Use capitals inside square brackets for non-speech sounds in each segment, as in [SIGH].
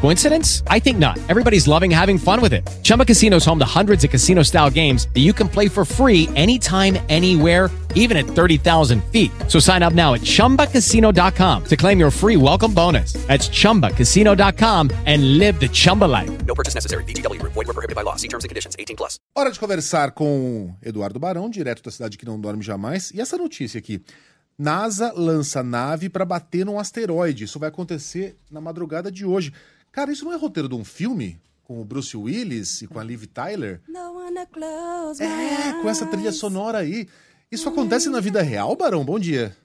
Coincidence? I think not. Everybody's loving having fun with it. Chumba Casino is home to hundreds of casino style games that you can play for free anytime, anywhere, even at 30,000 feet. So sign up now at chumbacasino.com to claim your free welcome bonus. That's chumbacasino.com and live the Chumba life. No purchase necessary. VGW Group. Void were prohibited by law. See terms and conditions. 18 plus. Hora de conversar com Eduardo Barão, direto da cidade que não dorme jamais. E essa notícia aqui. NASA lança nave para bater num asteroide. Isso vai acontecer na madrugada de hoje. Cara, isso não é roteiro de um filme? Com o Bruce Willis e com a Liv Tyler? É, com essa trilha sonora aí. Isso acontece na vida real, Barão? Bom dia.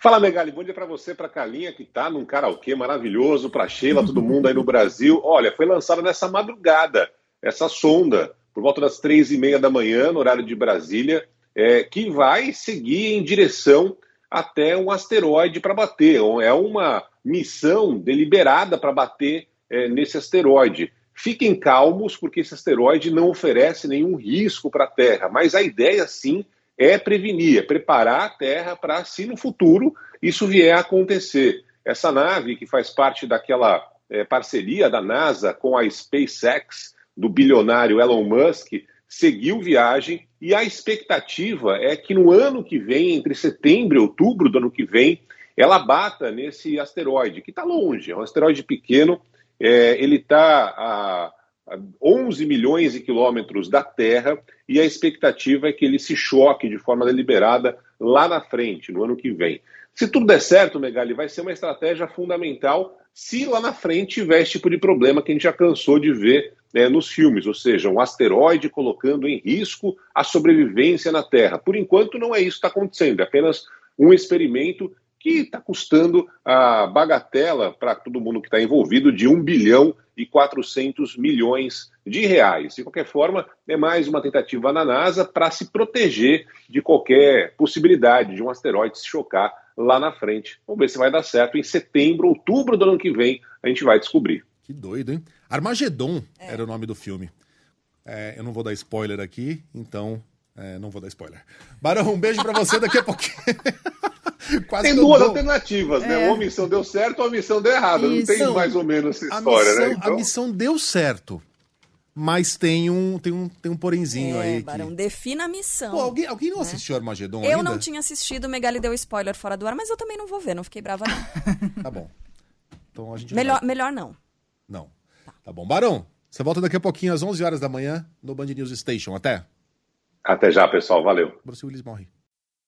Fala, Megali, bom dia pra você, pra Calinha, que tá num karaokê maravilhoso, pra Sheila, todo mundo aí no Brasil. Olha, foi lançada nessa madrugada, essa sonda, por volta das três e meia da manhã, no horário de Brasília, é, que vai seguir em direção até um asteroide para bater. É uma missão deliberada para bater é, nesse asteroide. Fiquem calmos, porque esse asteroide não oferece nenhum risco para a Terra, mas a ideia, sim, é prevenir, é preparar a Terra para, se no futuro isso vier a acontecer. Essa nave, que faz parte daquela é, parceria da NASA com a SpaceX, do bilionário Elon Musk, seguiu viagem e a expectativa é que no ano que vem, entre setembro e outubro do ano que vem, ela bata nesse asteroide, que está longe, é um asteroide pequeno, é, ele está a, a 11 milhões de quilômetros da Terra e a expectativa é que ele se choque de forma deliberada lá na frente, no ano que vem. Se tudo der certo, Megali, vai ser uma estratégia fundamental se lá na frente tiver esse tipo de problema que a gente já cansou de ver né, nos filmes, ou seja, um asteroide colocando em risco a sobrevivência na Terra. Por enquanto, não é isso que está acontecendo, é apenas um experimento que está custando a bagatela para todo mundo que está envolvido de 1 bilhão e 400 milhões de reais. De qualquer forma, é mais uma tentativa na NASA para se proteger de qualquer possibilidade de um asteroide se chocar lá na frente. Vamos ver se vai dar certo. Em setembro, outubro do ano que vem, a gente vai descobrir. Que doido, hein? Armagedon era o nome do filme. É, eu não vou dar spoiler aqui, então é, não vou dar spoiler. Barão, um beijo pra você daqui a pouquinho. [LAUGHS] Quase Tem duas dou- alternativas, né? Ou a missão deu certo ou a missão deu errado. Não tem Isso. mais ou menos essa a história, missão, né? a missão deu certo, mas tem um, tem um, tem um porenzinho É, aí. Barão, Que... defina a missão. Pô, alguém, alguém não assistiu Armagedon eu ainda? não tinha assistido, o Megali deu spoiler fora do ar, mas eu também não vou ver, não fiquei brava não. [LAUGHS] Tá bom. Então a gente melhor, vai- melhor não. Não. Tá bom. Barão, você volta daqui a pouquinho às 11 horas da manhã no Band News Station. Até. Até já, pessoal. Valeu. Bruce Willis morre.